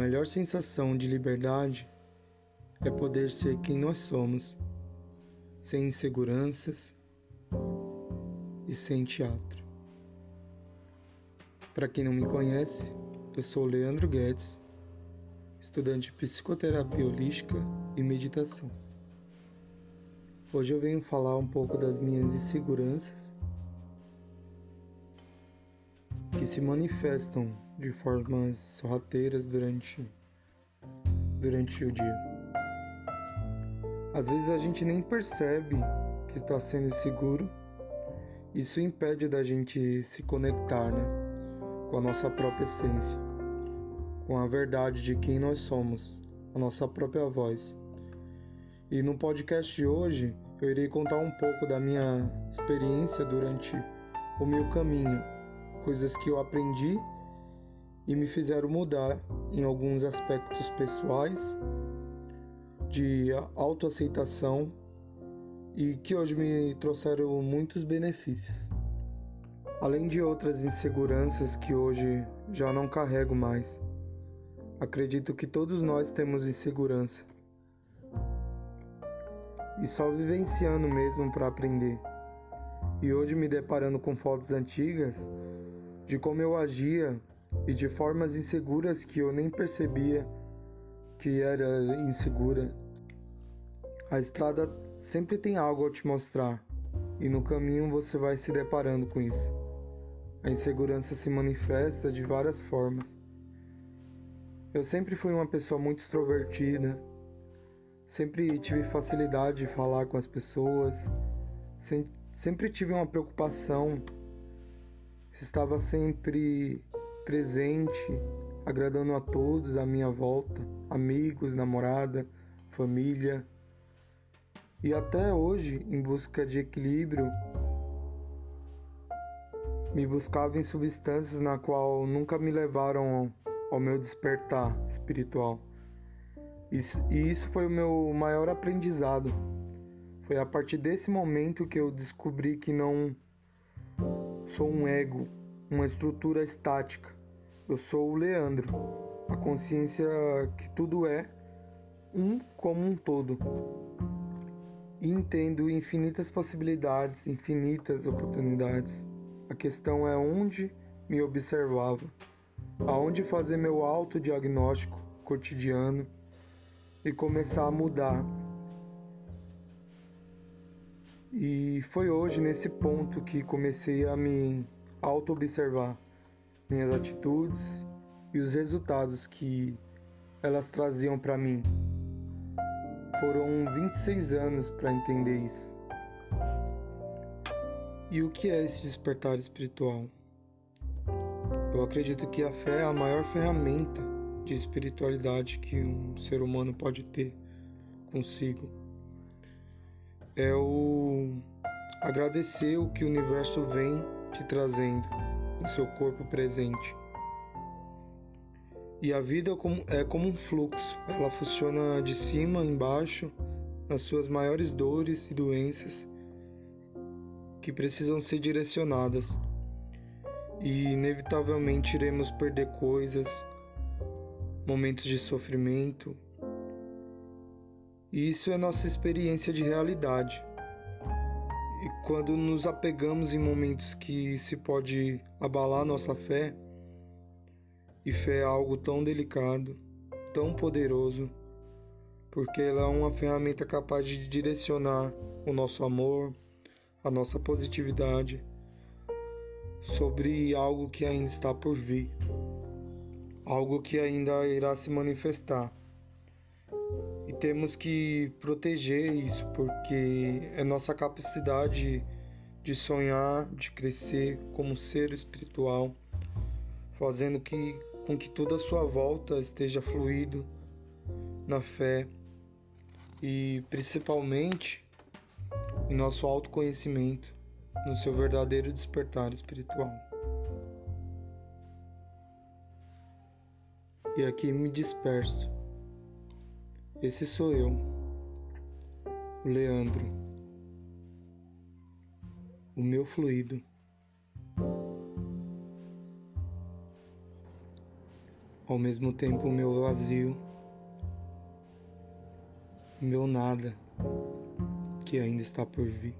melhor sensação de liberdade é poder ser quem nós somos, sem inseguranças e sem teatro. Para quem não me conhece, eu sou Leandro Guedes, estudante de psicoterapia holística e meditação. Hoje eu venho falar um pouco das minhas inseguranças que se manifestam de formas sorrateiras durante, durante o dia. Às vezes a gente nem percebe que está sendo inseguro. Isso impede da gente se conectar né, com a nossa própria essência, com a verdade de quem nós somos, a nossa própria voz. E no podcast de hoje eu irei contar um pouco da minha experiência durante o meu caminho coisas que eu aprendi e me fizeram mudar em alguns aspectos pessoais de autoaceitação e que hoje me trouxeram muitos benefícios. Além de outras inseguranças que hoje já não carrego mais. Acredito que todos nós temos insegurança. E só vivenciando mesmo para aprender. E hoje me deparando com fotos antigas, de como eu agia e de formas inseguras que eu nem percebia que era insegura. A estrada sempre tem algo a te mostrar e no caminho você vai se deparando com isso. A insegurança se manifesta de várias formas. Eu sempre fui uma pessoa muito extrovertida, sempre tive facilidade de falar com as pessoas, sempre tive uma preocupação estava sempre presente, agradando a todos à minha volta, amigos, namorada, família. E até hoje, em busca de equilíbrio, me buscava em substâncias na qual nunca me levaram ao meu despertar espiritual. E isso foi o meu maior aprendizado. Foi a partir desse momento que eu descobri que não Sou um ego, uma estrutura estática. Eu sou o Leandro, a consciência que tudo é um como um todo. E entendo infinitas possibilidades, infinitas oportunidades. A questão é onde me observava, aonde fazer meu autodiagnóstico cotidiano e começar a mudar e foi hoje nesse ponto que comecei a me auto-observar minhas atitudes e os resultados que elas traziam para mim. Foram 26 anos para entender isso. E o que é esse despertar espiritual? Eu acredito que a fé é a maior ferramenta de espiritualidade que um ser humano pode ter consigo é o agradecer o que o universo vem te trazendo em seu corpo presente. E a vida é como um fluxo, ela funciona de cima embaixo nas suas maiores dores e doenças que precisam ser direcionadas. E inevitavelmente iremos perder coisas, momentos de sofrimento, e isso é nossa experiência de realidade. Quando nos apegamos em momentos que se pode abalar nossa fé, e fé é algo tão delicado, tão poderoso, porque ela é uma ferramenta capaz de direcionar o nosso amor, a nossa positividade sobre algo que ainda está por vir, algo que ainda irá se manifestar temos que proteger isso, porque é nossa capacidade de sonhar, de crescer como ser espiritual, fazendo que, com que toda a sua volta esteja fluido na fé e principalmente em nosso autoconhecimento, no seu verdadeiro despertar espiritual. E aqui me disperso esse sou eu, Leandro, o meu fluido. ao mesmo tempo o meu vazio, o meu nada que ainda está por vir.